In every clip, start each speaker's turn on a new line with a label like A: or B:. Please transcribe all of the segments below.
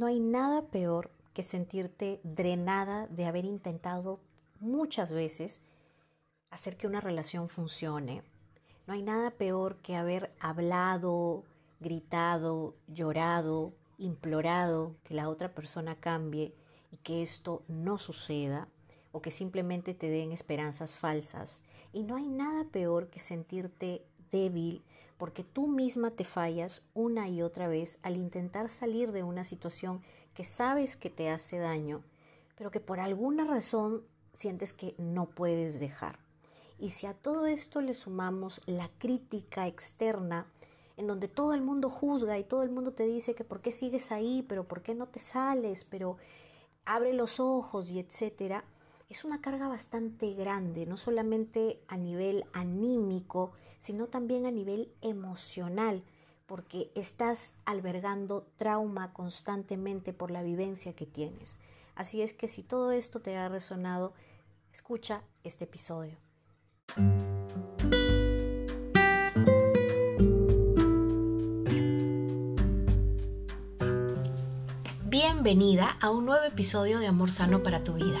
A: No hay nada peor que sentirte drenada de haber intentado muchas veces hacer que una relación funcione. No hay nada peor que haber hablado, gritado, llorado, implorado que la otra persona cambie y que esto no suceda o que simplemente te den esperanzas falsas. Y no hay nada peor que sentirte débil porque tú misma te fallas una y otra vez al intentar salir de una situación que sabes que te hace daño, pero que por alguna razón sientes que no puedes dejar. Y si a todo esto le sumamos la crítica externa, en donde todo el mundo juzga y todo el mundo te dice que por qué sigues ahí, pero por qué no te sales, pero abre los ojos y etcétera, es una carga bastante grande, no solamente a nivel anímico, sino también a nivel emocional, porque estás albergando trauma constantemente por la vivencia que tienes. Así es que si todo esto te ha resonado, escucha este episodio. Bienvenida a un nuevo episodio de Amor Sano para tu Vida.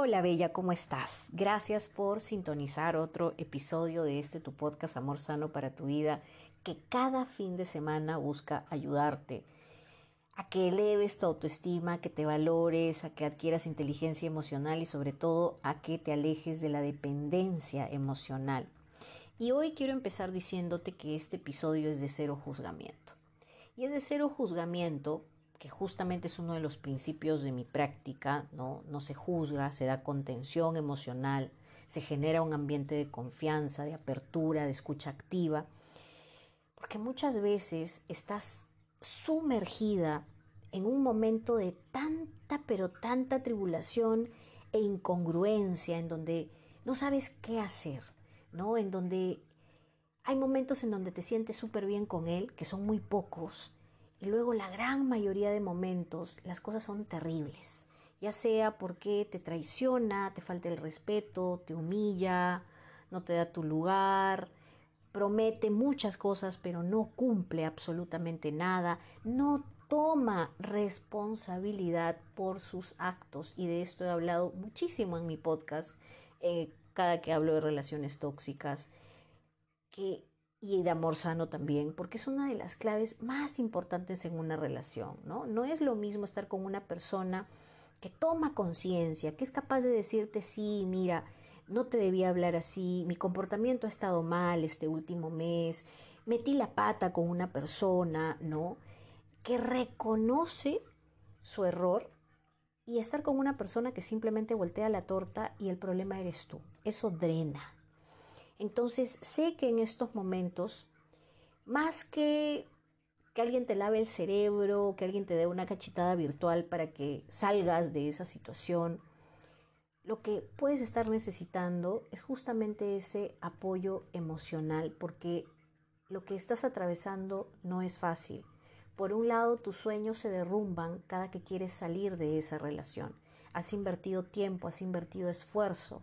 A: Hola Bella, ¿cómo estás? Gracias por sintonizar otro episodio de este tu podcast Amor Sano para tu vida, que cada fin de semana busca ayudarte a que eleves tu autoestima, a que te valores, a que adquieras inteligencia emocional y sobre todo a que te alejes de la dependencia emocional. Y hoy quiero empezar diciéndote que este episodio es de cero juzgamiento. Y es de cero juzgamiento que justamente es uno de los principios de mi práctica, ¿no? No se juzga, se da contención emocional, se genera un ambiente de confianza, de apertura, de escucha activa, porque muchas veces estás sumergida en un momento de tanta, pero tanta tribulación e incongruencia, en donde no sabes qué hacer, ¿no? En donde hay momentos en donde te sientes súper bien con él, que son muy pocos, y luego la gran mayoría de momentos las cosas son terribles, ya sea porque te traiciona, te falta el respeto, te humilla, no te da tu lugar, promete muchas cosas pero no cumple absolutamente nada, no toma responsabilidad por sus actos. Y de esto he hablado muchísimo en mi podcast eh, cada que hablo de relaciones tóxicas que y de amor sano también, porque es una de las claves más importantes en una relación, ¿no? No es lo mismo estar con una persona que toma conciencia, que es capaz de decirte, sí, mira, no te debía hablar así, mi comportamiento ha estado mal este último mes, metí la pata con una persona, ¿no? Que reconoce su error y estar con una persona que simplemente voltea la torta y el problema eres tú. Eso drena, entonces sé que en estos momentos, más que que alguien te lave el cerebro, que alguien te dé una cachetada virtual para que salgas de esa situación, lo que puedes estar necesitando es justamente ese apoyo emocional, porque lo que estás atravesando no es fácil. Por un lado, tus sueños se derrumban cada que quieres salir de esa relación. Has invertido tiempo, has invertido esfuerzo,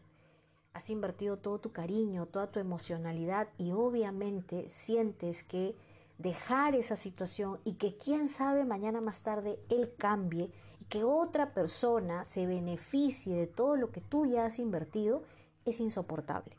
A: has invertido todo tu cariño, toda tu emocionalidad y obviamente sientes que dejar esa situación y que quién sabe mañana más tarde él cambie y que otra persona se beneficie de todo lo que tú ya has invertido es insoportable.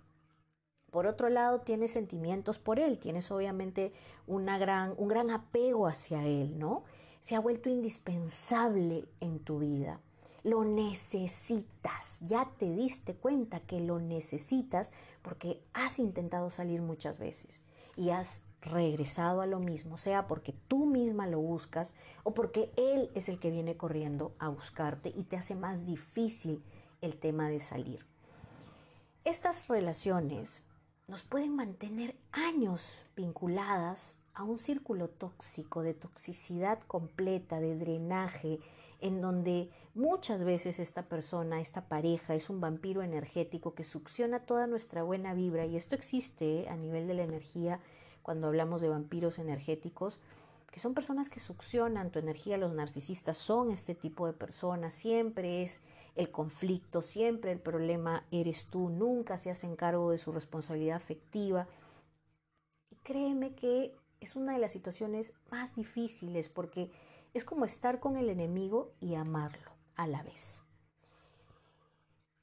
A: Por otro lado, tienes sentimientos por él, tienes obviamente una gran, un gran apego hacia él, ¿no? Se ha vuelto indispensable en tu vida lo necesitas, ya te diste cuenta que lo necesitas porque has intentado salir muchas veces y has regresado a lo mismo, sea porque tú misma lo buscas o porque él es el que viene corriendo a buscarte y te hace más difícil el tema de salir. Estas relaciones nos pueden mantener años vinculadas a un círculo tóxico, de toxicidad completa, de drenaje, en donde muchas veces esta persona, esta pareja, es un vampiro energético que succiona toda nuestra buena vibra. Y esto existe ¿eh? a nivel de la energía cuando hablamos de vampiros energéticos, que son personas que succionan tu energía. Los narcisistas son este tipo de personas. Siempre es el conflicto, siempre el problema eres tú, nunca se hacen cargo de su responsabilidad afectiva. Y créeme que es una de las situaciones más difíciles porque es como estar con el enemigo y amarlo a la vez.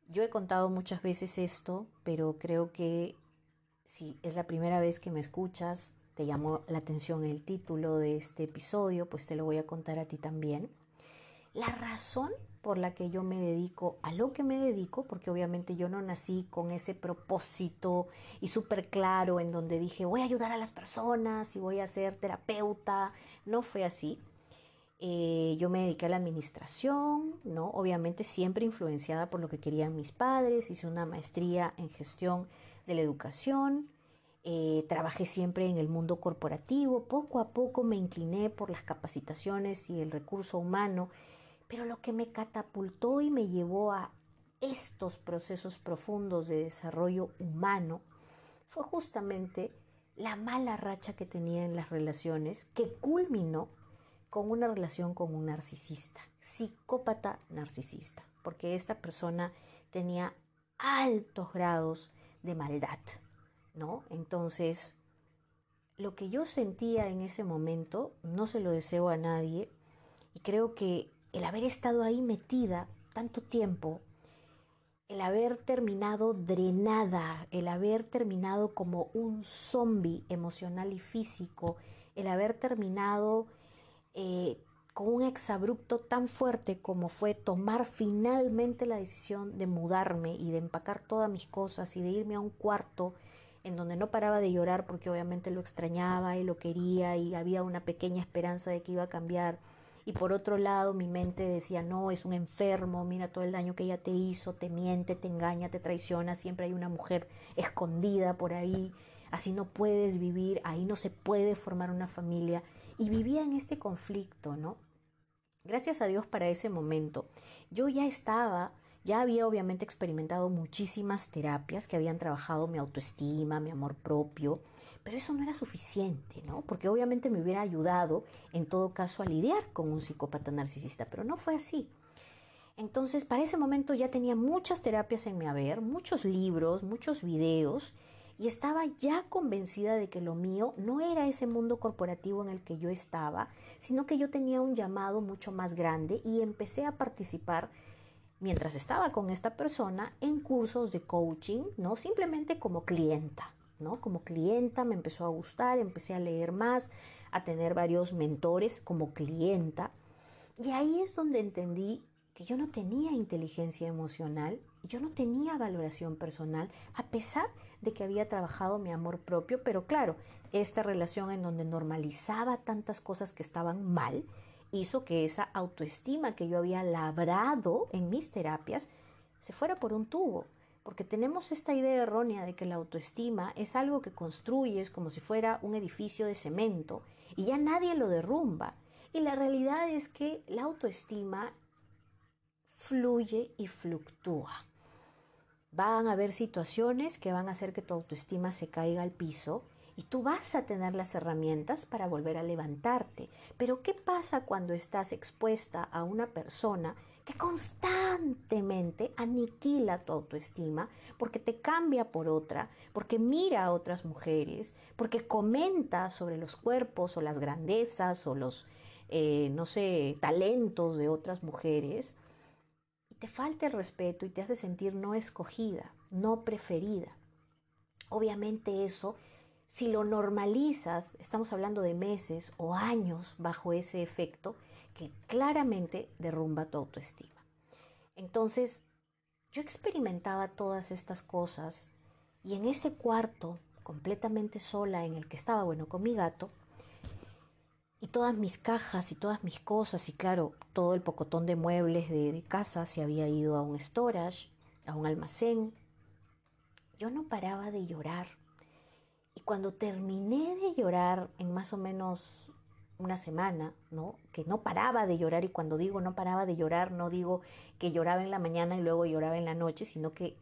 A: Yo he contado muchas veces esto, pero creo que si es la primera vez que me escuchas, te llamó la atención el título de este episodio, pues te lo voy a contar a ti también. La razón por la que yo me dedico a lo que me dedico, porque obviamente yo no nací con ese propósito y súper claro en donde dije voy a ayudar a las personas y voy a ser terapeuta, no fue así. Eh, yo me dediqué a la administración, ¿no? Obviamente siempre influenciada por lo que querían mis padres, hice una maestría en gestión de la educación, eh, trabajé siempre en el mundo corporativo, poco a poco me incliné por las capacitaciones y el recurso humano pero lo que me catapultó y me llevó a estos procesos profundos de desarrollo humano fue justamente la mala racha que tenía en las relaciones que culminó con una relación con un narcisista, psicópata narcisista, porque esta persona tenía altos grados de maldad, ¿no? Entonces, lo que yo sentía en ese momento, no se lo deseo a nadie, y creo que el haber estado ahí metida tanto tiempo, el haber terminado drenada, el haber terminado como un zombie emocional y físico, el haber terminado eh, con un exabrupto tan fuerte como fue tomar finalmente la decisión de mudarme y de empacar todas mis cosas y de irme a un cuarto en donde no paraba de llorar porque obviamente lo extrañaba y lo quería y había una pequeña esperanza de que iba a cambiar y por otro lado mi mente decía, no, es un enfermo, mira todo el daño que ella te hizo, te miente, te engaña, te traiciona, siempre hay una mujer escondida por ahí, así no puedes vivir, ahí no se puede formar una familia. Y vivía en este conflicto, ¿no? Gracias a Dios para ese momento. Yo ya estaba, ya había obviamente experimentado muchísimas terapias que habían trabajado mi autoestima, mi amor propio, pero eso no era suficiente, ¿no? Porque obviamente me hubiera ayudado en todo caso a lidiar con un psicópata narcisista, pero no fue así. Entonces, para ese momento ya tenía muchas terapias en mi haber, muchos libros, muchos videos, y estaba ya convencida de que lo mío no era ese mundo corporativo en el que yo estaba, sino que yo tenía un llamado mucho más grande y empecé a participar mientras estaba con esta persona en cursos de coaching, no simplemente como clienta, como clienta me empezó a gustar, empecé a leer más, a tener varios mentores como clienta. Y ahí es donde entendí que yo no tenía inteligencia emocional, yo no tenía valoración personal, a pesar de que había trabajado mi amor propio, pero claro, esta relación en donde normalizaba tantas cosas que estaban mal, hizo que esa autoestima que yo había labrado en mis terapias se fuera por un tubo porque tenemos esta idea errónea de que la autoestima es algo que construyes como si fuera un edificio de cemento y ya nadie lo derrumba. Y la realidad es que la autoestima fluye y fluctúa. Van a haber situaciones que van a hacer que tu autoestima se caiga al piso y tú vas a tener las herramientas para volver a levantarte. Pero ¿qué pasa cuando estás expuesta a una persona que constantemente aniquila tu autoestima porque te cambia por otra, porque mira a otras mujeres, porque comenta sobre los cuerpos o las grandezas o los, eh, no sé, talentos de otras mujeres, te falta el respeto y te hace sentir no escogida, no preferida. Obviamente eso, si lo normalizas, estamos hablando de meses o años bajo ese efecto, que claramente derrumba tu autoestima. Entonces, yo experimentaba todas estas cosas y en ese cuarto, completamente sola en el que estaba, bueno, con mi gato, y todas mis cajas y todas mis cosas, y claro, todo el pocotón de muebles de, casa se había ido a un storage, a un almacén. Yo no paraba de llorar. Y cuando terminé de llorar en más o menos una semana, ¿no? Que no paraba de llorar y cuando digo no paraba de llorar, no digo que lloraba en la mañana y luego lloraba en la noche, sino que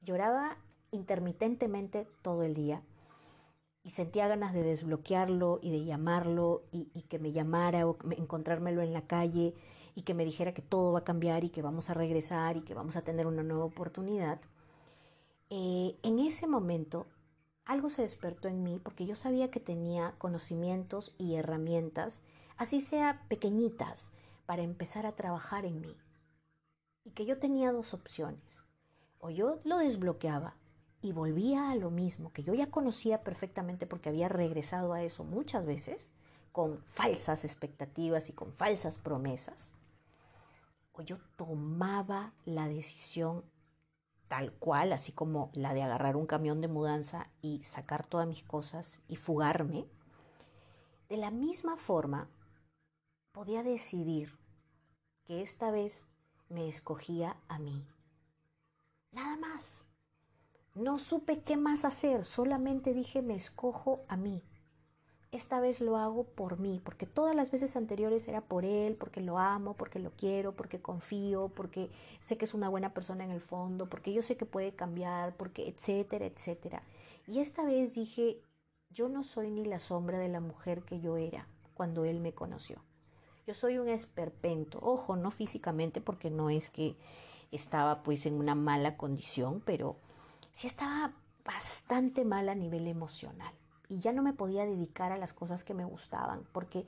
A: lloraba intermitentemente todo el día y sentía ganas de desbloquearlo y de llamarlo y, que me llamara o encontrármelo en la calle y que me dijera que todo va a cambiar y que vamos a regresar y que vamos a tener una nueva oportunidad. Eh, en ese momento algo se despertó en mí porque yo sabía que tenía conocimientos y herramientas, así sea pequeñitas, para empezar a trabajar en mí. Y que yo tenía dos opciones. O yo lo desbloqueaba y volvía a lo mismo, que yo ya conocía perfectamente porque había regresado a eso muchas veces, con falsas expectativas y con falsas promesas. O yo tomaba la decisión tal cual, así como la de agarrar un camión de mudanza y sacar todas mis cosas y fugarme, de la misma forma podía decidir que esta vez me escogía a mí. Nada más. No supe qué más hacer, solamente dije me escojo a mí esta vez lo hago por mí, porque todas las veces anteriores era por él, porque lo amo, porque lo quiero, porque confío, porque sé que es una buena persona en el fondo, porque yo sé que puede cambiar, porque etcétera, etcétera. Y esta vez dije, yo no soy ni la sombra de la mujer que yo era cuando él me conoció. Yo soy un esperpento, ojo, no físicamente, porque no es que estaba pues en una mala condición, pero sí estaba bastante mal a nivel emocional y ya no me podía dedicar a las cosas que me gustaban porque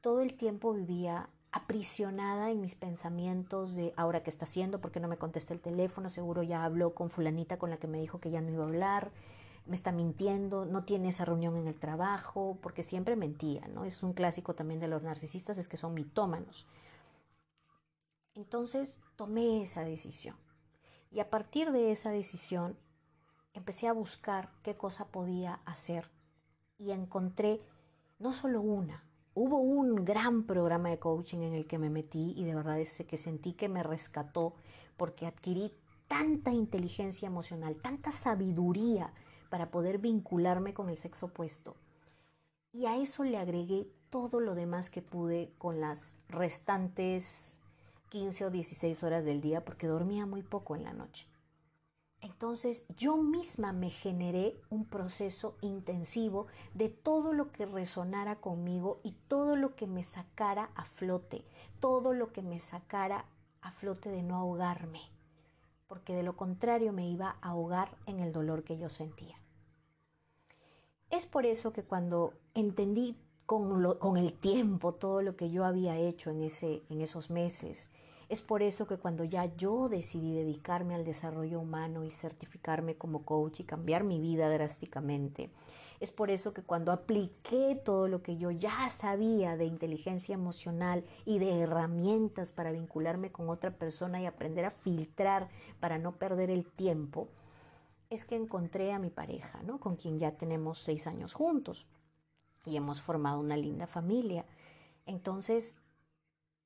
A: todo el tiempo vivía aprisionada en mis pensamientos de ahora qué está haciendo, porque no me contesta el teléfono, seguro ya habló con fulanita con la que me dijo que ya no iba a hablar, me está mintiendo, no tiene esa reunión en el trabajo, porque siempre mentía, ¿no? Es un clásico también de los narcisistas, es que son mitómanos. Entonces tomé esa decisión. Y a partir de esa decisión empecé a buscar qué cosa podía hacer y encontré no solo una, hubo un gran programa de coaching en el que me metí y de verdad es que sentí que me rescató porque adquirí tanta inteligencia emocional, tanta sabiduría para poder vincularme con el sexo opuesto. Y a eso le agregué todo lo demás que pude con las restantes 15 o 16 horas del día porque dormía muy poco en la noche. Entonces yo misma me generé un proceso intensivo de todo lo que resonara conmigo y todo lo que me sacara a flote, todo lo que me sacara a flote de no ahogarme, porque de lo contrario me iba a ahogar en el dolor que yo sentía. Es por eso que cuando entendí con, el tiempo todo lo que yo había hecho en, ese, en esos meses, es por eso que cuando ya yo decidí dedicarme al desarrollo humano y certificarme como coach y cambiar mi vida drásticamente, es por eso que cuando apliqué todo lo que yo ya sabía de inteligencia emocional y de herramientas para vincularme con otra persona y aprender a filtrar para no perder el tiempo, es que encontré a mi pareja, ¿no? Con quien ya tenemos seis años juntos y hemos formado una linda familia. Entonces,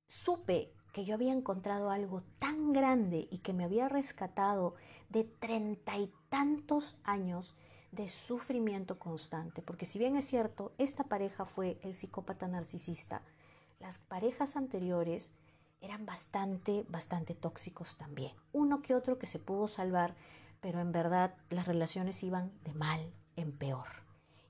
A: supe que yo había encontrado algo tan grande y que me había rescatado de treinta y tantos años de sufrimiento constante. Porque si bien es cierto, esta pareja fue el psicópata narcisista, las parejas anteriores eran bastante, bastante tóxicos también. Uno que otro que se pudo salvar, pero en verdad las relaciones iban de mal en peor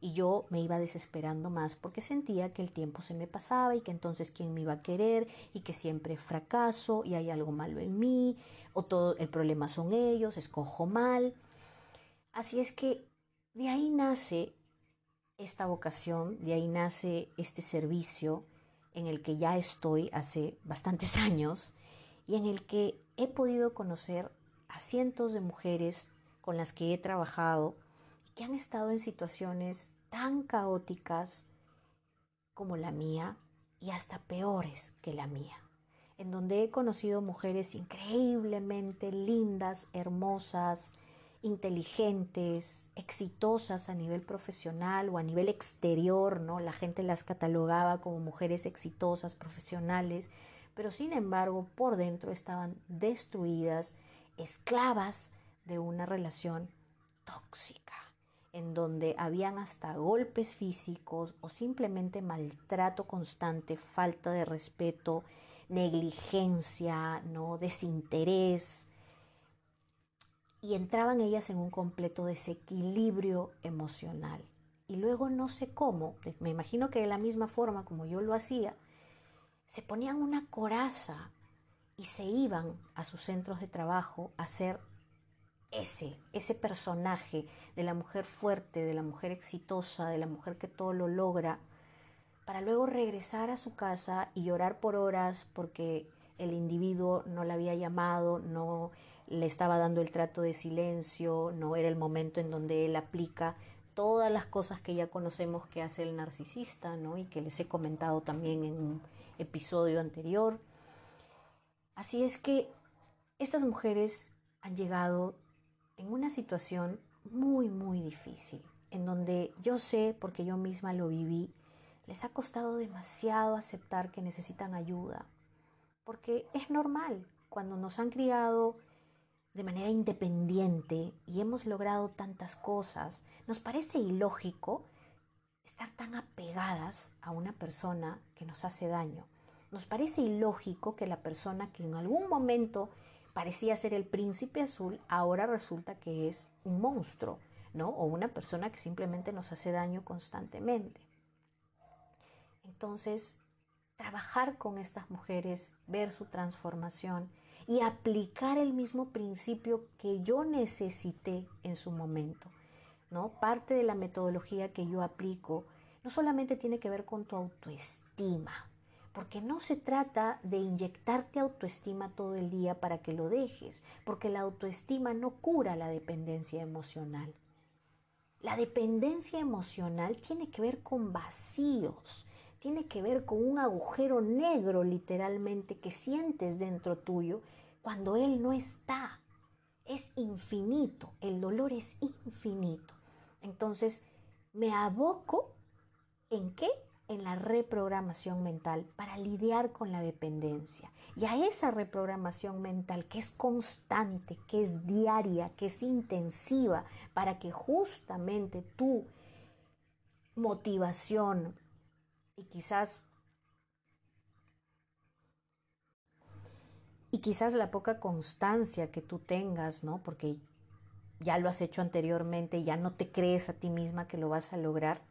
A: y yo me iba desesperando más porque sentía que el tiempo se me pasaba y que entonces quién me iba a querer y que siempre fracaso y hay algo malo en mí o todo el problema son ellos, escojo mal. Así es que de ahí nace esta vocación, de ahí nace este servicio en el que ya estoy hace bastantes años y en el que he podido conocer a cientos de mujeres con las que he trabajado que han estado en situaciones tan caóticas como la mía y hasta peores que la mía, en donde he conocido mujeres increíblemente lindas, hermosas inteligentes, exitosas a nivel profesional o a nivel exterior, ¿no? La gente las catalogaba como mujeres exitosas, profesionales, pero sin embargo por dentro estaban destruidas, esclavas de una relación tóxica, en donde habían hasta golpes físicos o simplemente maltrato constante, falta de respeto, negligencia, ¿no? desinterés, y entraban ellas en un completo desequilibrio emocional. Y luego no sé cómo, me imagino que de la misma forma como yo lo hacía, se ponían una coraza y se iban a sus centros de trabajo a ser ese, ese personaje de la mujer fuerte, de la mujer exitosa, de la mujer que todo lo logra, para luego regresar a su casa y llorar por horas porque el individuo no la había llamado, no le estaba dando el trato de silencio, no era el momento en donde él aplica todas las cosas que ya conocemos que hace el narcisista, ¿no? Y que les he comentado también en un episodio anterior. Así es que estas mujeres han llegado en una situación muy, muy difícil, en donde yo sé, porque yo misma lo viví, les ha costado demasiado aceptar que necesitan ayuda, porque es normal, cuando nos han criado de manera independiente y hemos logrado tantas cosas, nos parece ilógico estar tan apegadas a una persona que nos hace daño. Nos parece ilógico que la persona que en algún momento parecía ser el príncipe azul ahora resulta que es un monstruo, ¿no? O una persona que simplemente nos hace daño constantemente. Entonces, trabajar con estas mujeres, ver su transformación, y aplicar el mismo principio que yo necesité en su momento. ¿no? Parte de la metodología que yo aplico no solamente tiene que ver con tu autoestima, porque no se trata de inyectarte autoestima todo el día para que lo dejes, porque la autoestima no cura la dependencia emocional. La dependencia emocional tiene que ver con vacíos, tiene que ver con un agujero negro literalmente que sientes dentro tuyo cuando Él no está. Es infinito, el dolor es infinito. Entonces, me aboco en qué? En la reprogramación mental para lidiar con la dependencia. Y a esa reprogramación mental que es constante, que es diaria, que es intensiva, para que justamente tu motivación y quizás y quizás la poca constancia que tú tengas, ¿no? Porque ya lo has hecho anteriormente, ya no te crees a ti misma que lo vas a lograr.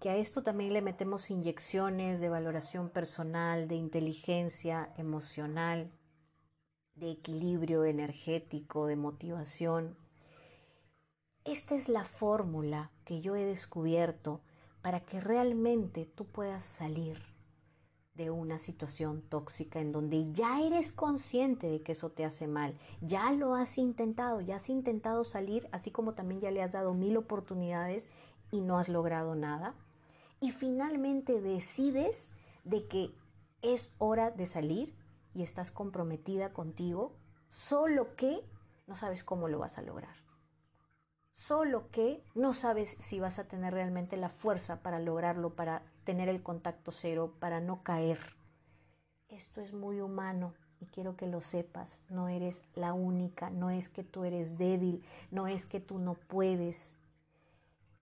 A: Que a esto también le metemos inyecciones de valoración personal, de inteligencia emocional, de equilibrio energético, de motivación. Esta es la fórmula que yo he descubierto para que realmente tú puedas salir de una situación tóxica en donde ya eres consciente de que eso te hace mal, ya lo has intentado, ya has intentado salir, así como también ya le has dado mil oportunidades y no has logrado nada. Y finalmente decides de que es hora de salir y estás comprometida contigo, solo que no sabes cómo lo vas a lograr. Solo que no sabes si vas a tener realmente la fuerza para lograrlo, para tener el contacto cero, para no caer. Esto es muy humano y quiero que lo sepas. No eres la única, no es que tú eres débil, no es que tú no puedes.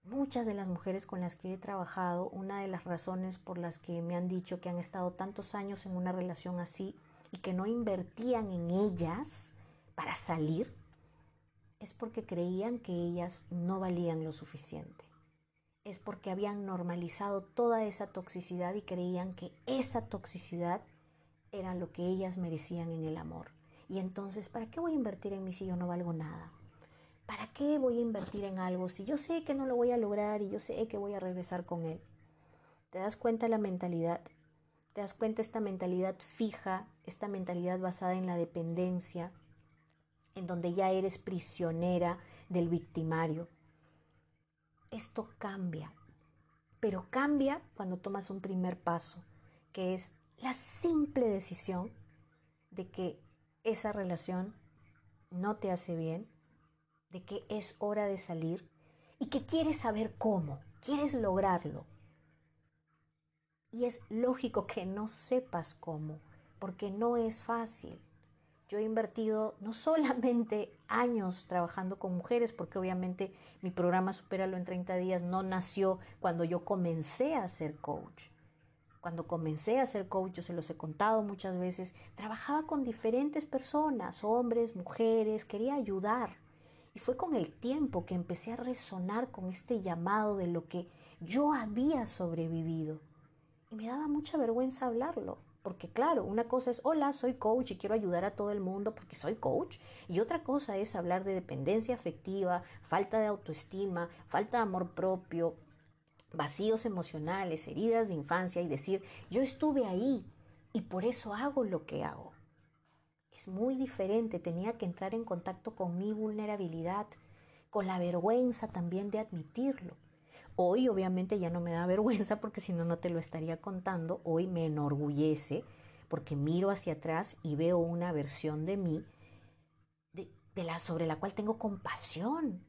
A: Muchas de las mujeres con las que he trabajado, una de las razones por las que me han dicho que han estado tantos años en una relación así y que no invertían en ellas para salir, es porque creían que ellas no valían lo suficiente es porque habían normalizado toda esa toxicidad y creían que esa toxicidad era lo que ellas merecían en el amor. Y entonces, ¿para qué voy a invertir en mí si yo no valgo nada? ¿Para qué voy a invertir en algo si yo sé que no lo voy a lograr y yo sé que voy a regresar con él? ¿Te das cuenta la mentalidad? ¿Te das cuenta esta mentalidad fija, esta mentalidad basada en la dependencia, en donde ya eres prisionera del victimario? esto cambia, pero cambia cuando tomas un primer paso, que es la simple decisión de que esa relación no te hace bien, de que es hora de salir y que quieres saber cómo, quieres lograrlo. Y es lógico que no sepas cómo, porque no es fácil. Yo he invertido no solamente años trabajando con mujeres, porque obviamente mi programa Superalo en 30 días no nació cuando yo comencé a ser coach. Cuando comencé a ser coach, yo se los he contado muchas veces, trabajaba con diferentes personas, hombres, mujeres, quería ayudar. Y fue con el tiempo que empecé a resonar con este llamado de lo que yo había sobrevivido. Y me daba mucha vergüenza hablarlo, porque claro, una cosa es, hola, soy coach y quiero ayudar a todo el mundo porque soy coach. Y otra cosa es hablar de dependencia afectiva, falta de autoestima, falta de amor propio, vacíos emocionales, heridas de infancia y decir, yo estuve ahí y por eso hago lo que hago. Es muy diferente, tenía que entrar en contacto con mi vulnerabilidad, con la vergüenza también de admitirlo. Hoy obviamente ya no me da vergüenza porque si no, no te lo estaría contando. Hoy me enorgullece porque miro hacia atrás y veo una versión de mí de, la, sobre la cual tengo compasión.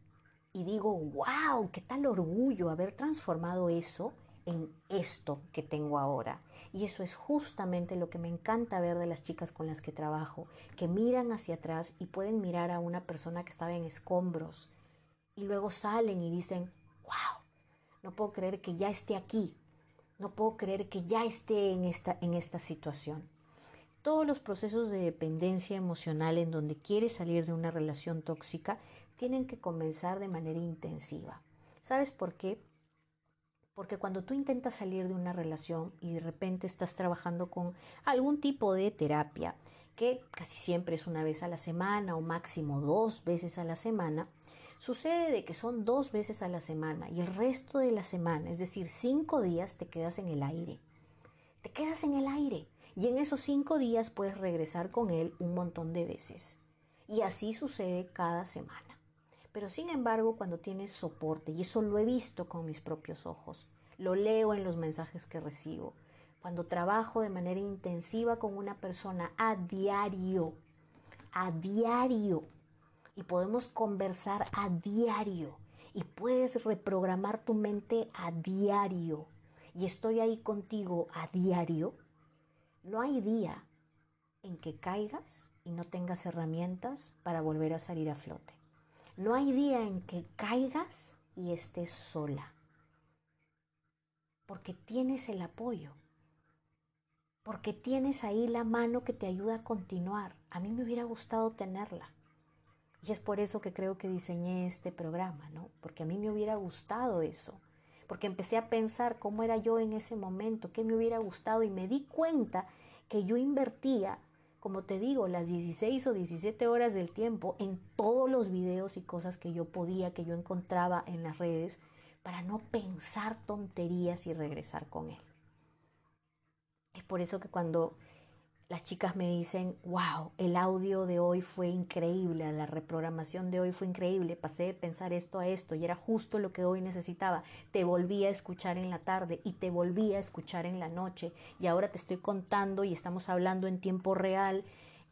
A: Y digo, wow, qué tal orgullo haber transformado eso en esto que tengo ahora. Y eso es justamente lo que me encanta ver de las chicas con las que trabajo, que miran hacia atrás y pueden mirar a una persona que estaba en escombros y luego salen y dicen, wow, no puedo creer que ya esté aquí, no puedo creer que ya esté en esta, en esta situación. Todos los procesos de dependencia emocional en donde quieres salir de una relación tóxica tienen que comenzar de manera intensiva. ¿Sabes por qué? Porque cuando tú intentas salir de una relación y de repente estás trabajando con algún tipo de terapia, que casi siempre es una vez a la semana o máximo dos veces a la semana, sucede de que son dos veces a la semana y el resto de la semana, es decir, cinco días, te quedas en el aire. Te quedas en el aire y en esos cinco días puedes regresar con él un montón de veces. Y así sucede cada semana. Pero sin embargo, cuando tienes soporte, y eso lo he visto con mis propios ojos, lo leo en los mensajes que recibo, cuando trabajo de manera intensiva con una persona a diario, a diario, y podemos conversar a diario, y puedes reprogramar tu mente a diario, y estoy ahí contigo a diario, no hay día en que caigas y no tengas herramientas para volver a salir a flote. No hay día en que caigas y estés sola, porque tienes el apoyo, porque tienes ahí la mano que te ayuda a continuar. A mí me hubiera gustado tenerla. Y es por eso que creo que diseñé este programa, ¿no? Porque a mí me hubiera gustado eso. Porque empecé a pensar cómo era yo en ese momento, qué me hubiera gustado y me di cuenta que yo invertía como te digo, las 16 o 17 horas del tiempo en todos los videos y cosas que yo podía, que yo encontraba en las redes, para no pensar tonterías y regresar con él. Es por eso que cuando las chicas me dicen, wow, el audio de hoy fue increíble, la reprogramación de hoy fue increíble, pasé de pensar esto a esto y era justo lo que hoy necesitaba. Te volví a escuchar en la tarde y te volví a escuchar en la noche y ahora te estoy contando y estamos hablando en tiempo real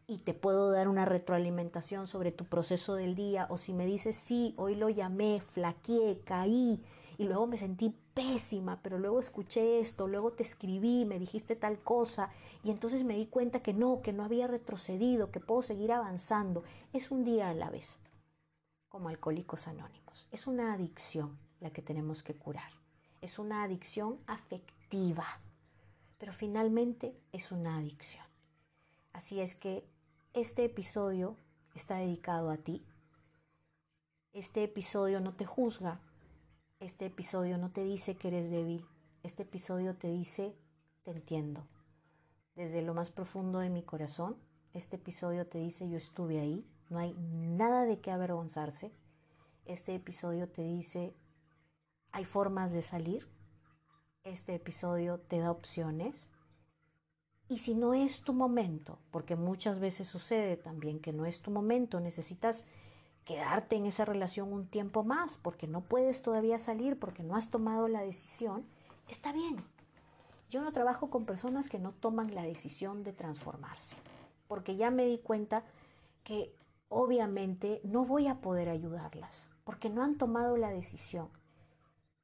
A: y te puedo dar una retroalimentación sobre tu proceso del día o si me dices, sí, hoy lo llamé, flaqueé, caí, y luego me sentí pésima, pero luego escuché esto, luego te escribí, me dijiste tal cosa y entonces me di cuenta que no, que no había retrocedido, que puedo seguir avanzando. Es un día a la vez, como alcohólicos anónimos. Es una adicción la que tenemos que curar. Es una adicción afectiva, pero finalmente es una adicción. Así es que este episodio está dedicado a ti. Este episodio no te juzga, este episodio no te dice que eres débil, este episodio te dice, te entiendo. Desde lo más profundo de mi corazón, este episodio te dice, yo estuve ahí, no hay nada de qué avergonzarse. Este episodio te dice, hay formas de salir. Este episodio te da opciones. Y si no es tu momento, porque muchas veces sucede también que no es tu momento, necesitas quedarte en esa relación un tiempo más porque no puedes todavía salir, porque no has tomado la decisión, está bien. Yo no trabajo con personas que no toman la decisión de transformarse, porque ya me di cuenta que obviamente no voy a poder ayudarlas porque no han tomado la decisión.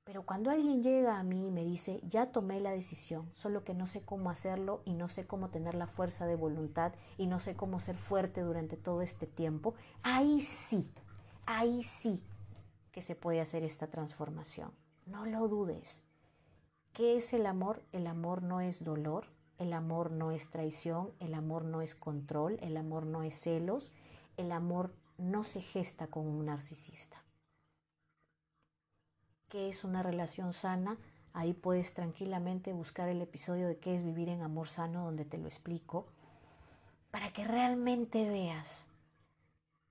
A: Pero cuando alguien llega a mí y me dice, ya tomé la decisión, solo que no sé cómo hacerlo y no sé cómo tener la fuerza de voluntad y no sé cómo ser fuerte durante todo este tiempo, ahí sí, ahí sí que se puede hacer esta transformación. No lo dudes. ¿Qué es el amor? El amor no es dolor, el amor no es traición, el amor no es control, el amor no es celos, el amor no se gesta con un narcisista. ¿Qué es una relación sana? Ahí puedes tranquilamente buscar el episodio de qué es vivir en amor sano donde te lo explico, para que realmente veas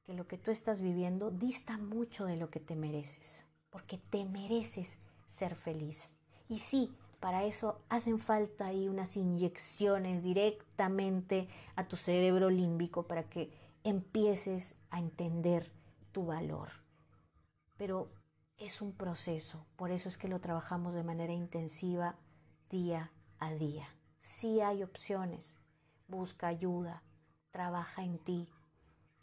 A: que lo que tú estás viviendo dista mucho de lo que te mereces, porque te mereces ser feliz. Y sí, para eso hacen falta ahí unas inyecciones directamente a tu cerebro límbico para que empieces a entender tu valor. Pero es un proceso, por eso es que lo trabajamos de manera intensiva día a día. Sí hay opciones, busca ayuda, trabaja en ti.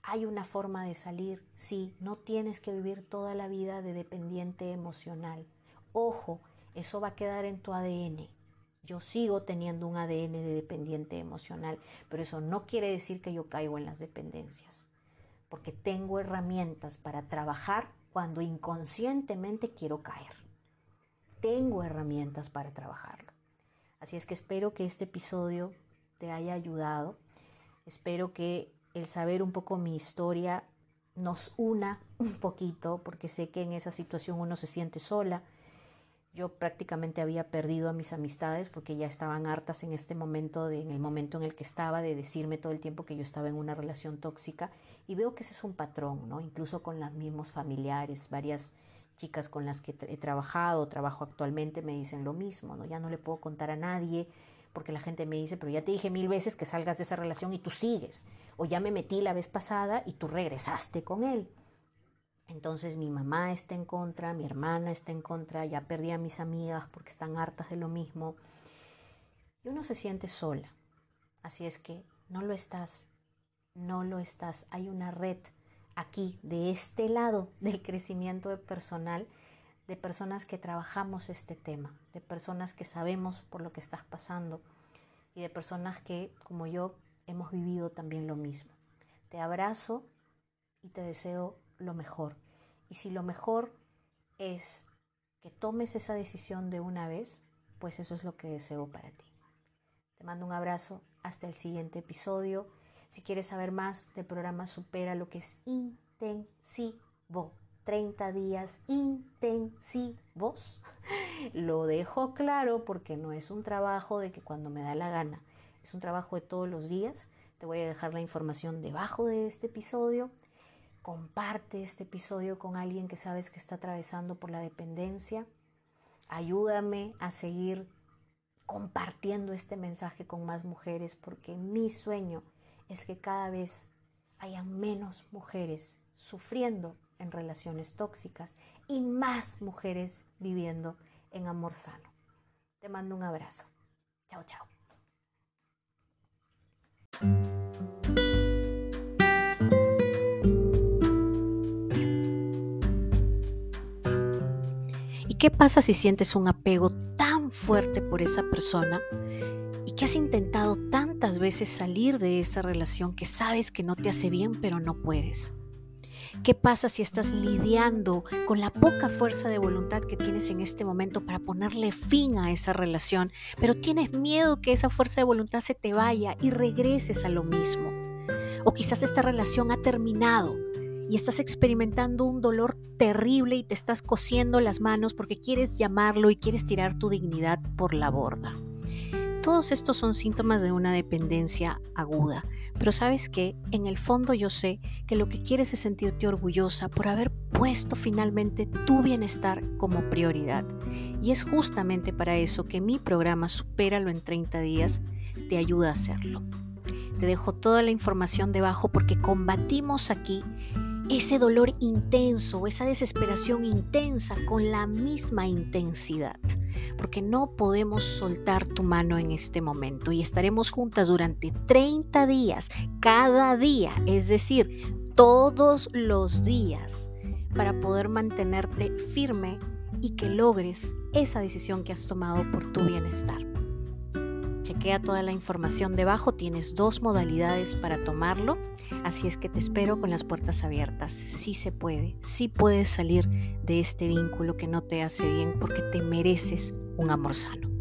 A: Hay una forma de salir, sí, no tienes que vivir toda la vida de dependiente emocional. Ojo, eso va a quedar en tu ADN. Yo sigo teniendo un ADN de dependiente emocional, pero eso no quiere decir que yo caigo en las dependencias, porque tengo herramientas para trabajar cuando inconscientemente quiero caer. Tengo herramientas para trabajarlo. Así es que espero que este episodio te haya ayudado. Espero que el saber un poco mi historia nos una un poquito, porque sé que en esa situación uno se siente sola, yo prácticamente había perdido a mis amistades porque ya estaban hartas en este momento, de, en el momento en el que estaba, de decirme todo el tiempo que yo estaba en una relación tóxica. Y veo que ese es un patrón, ¿no? Incluso con los mismos familiares, varias chicas con las que he trabajado, trabajo actualmente, me dicen lo mismo, ¿no? Ya no le puedo contar a nadie porque la gente me dice, pero ya te dije mil veces que salgas de esa relación y tú sigues. O ya me metí la vez pasada y tú regresaste con él. Entonces mi mamá está en contra, mi hermana está en contra, ya perdí a mis amigas porque están hartas de lo mismo. Y uno se siente sola. Así es que no lo estás, no lo estás. Hay una red aquí, de este lado del crecimiento personal, de personas que trabajamos este tema, de personas que sabemos por lo que estás pasando y de personas que, como yo, hemos vivido también lo mismo. Te abrazo y te deseo lo mejor. Y si lo mejor es que tomes esa decisión de una vez, pues eso es lo que deseo para ti. Te mando un abrazo, hasta el siguiente episodio. Si quieres saber más del programa Supera lo que es intensivo, 30 días intensivos, lo dejo claro porque no es un trabajo de que cuando me da la gana, es un trabajo de todos los días. Te voy a dejar la información debajo de este episodio Comparte este episodio con alguien que sabes que está atravesando por la dependencia. Ayúdame a seguir compartiendo este mensaje con más mujeres porque mi sueño es que cada vez haya menos mujeres sufriendo en relaciones tóxicas y más mujeres viviendo en amor sano. Te mando un abrazo. Chao, chao. ¿Qué pasa si sientes un apego tan fuerte por esa persona que has intentado tantas veces salir de esa relación que sabes que no te hace bien pero no puedes? ¿Qué pasa si estás lidiando con la poca fuerza de voluntad que tienes en este momento para ponerle fin a esa relación, pero tienes miedo que esa fuerza de voluntad se te vaya y regreses a lo mismo? O quizás esta relación ha terminado y estás experimentando un dolor terrible y te estás cosiendo las manos porque quieres llamarlo y quieres tirar tu dignidad por la borda. Todos estos son síntomas de una dependencia aguda, pero sabes que en el fondo yo sé que lo que quieres es sentirte orgullosa por haber puesto finalmente tu bienestar como prioridad. Y es justamente para eso que mi programa Supéralo en 30 días te ayuda a hacerlo. Te dejo toda la información debajo porque combatimos aquí ese dolor intenso, esa desesperación intensa con la misma intensidad, porque no podemos soltar tu mano en este momento y estaremos juntas durante 30 días, cada día, es decir, todos los días para poder mantenerte firme y que logres esa decisión que has tomado por tu bienestar. Chequea toda la información debajo, tienes dos modalidades para tomarlo, así es que te espero con las puertas abiertas. Sí se puede, sí puedes salir de este vínculo que no te hace bien porque te mereces un amor sano.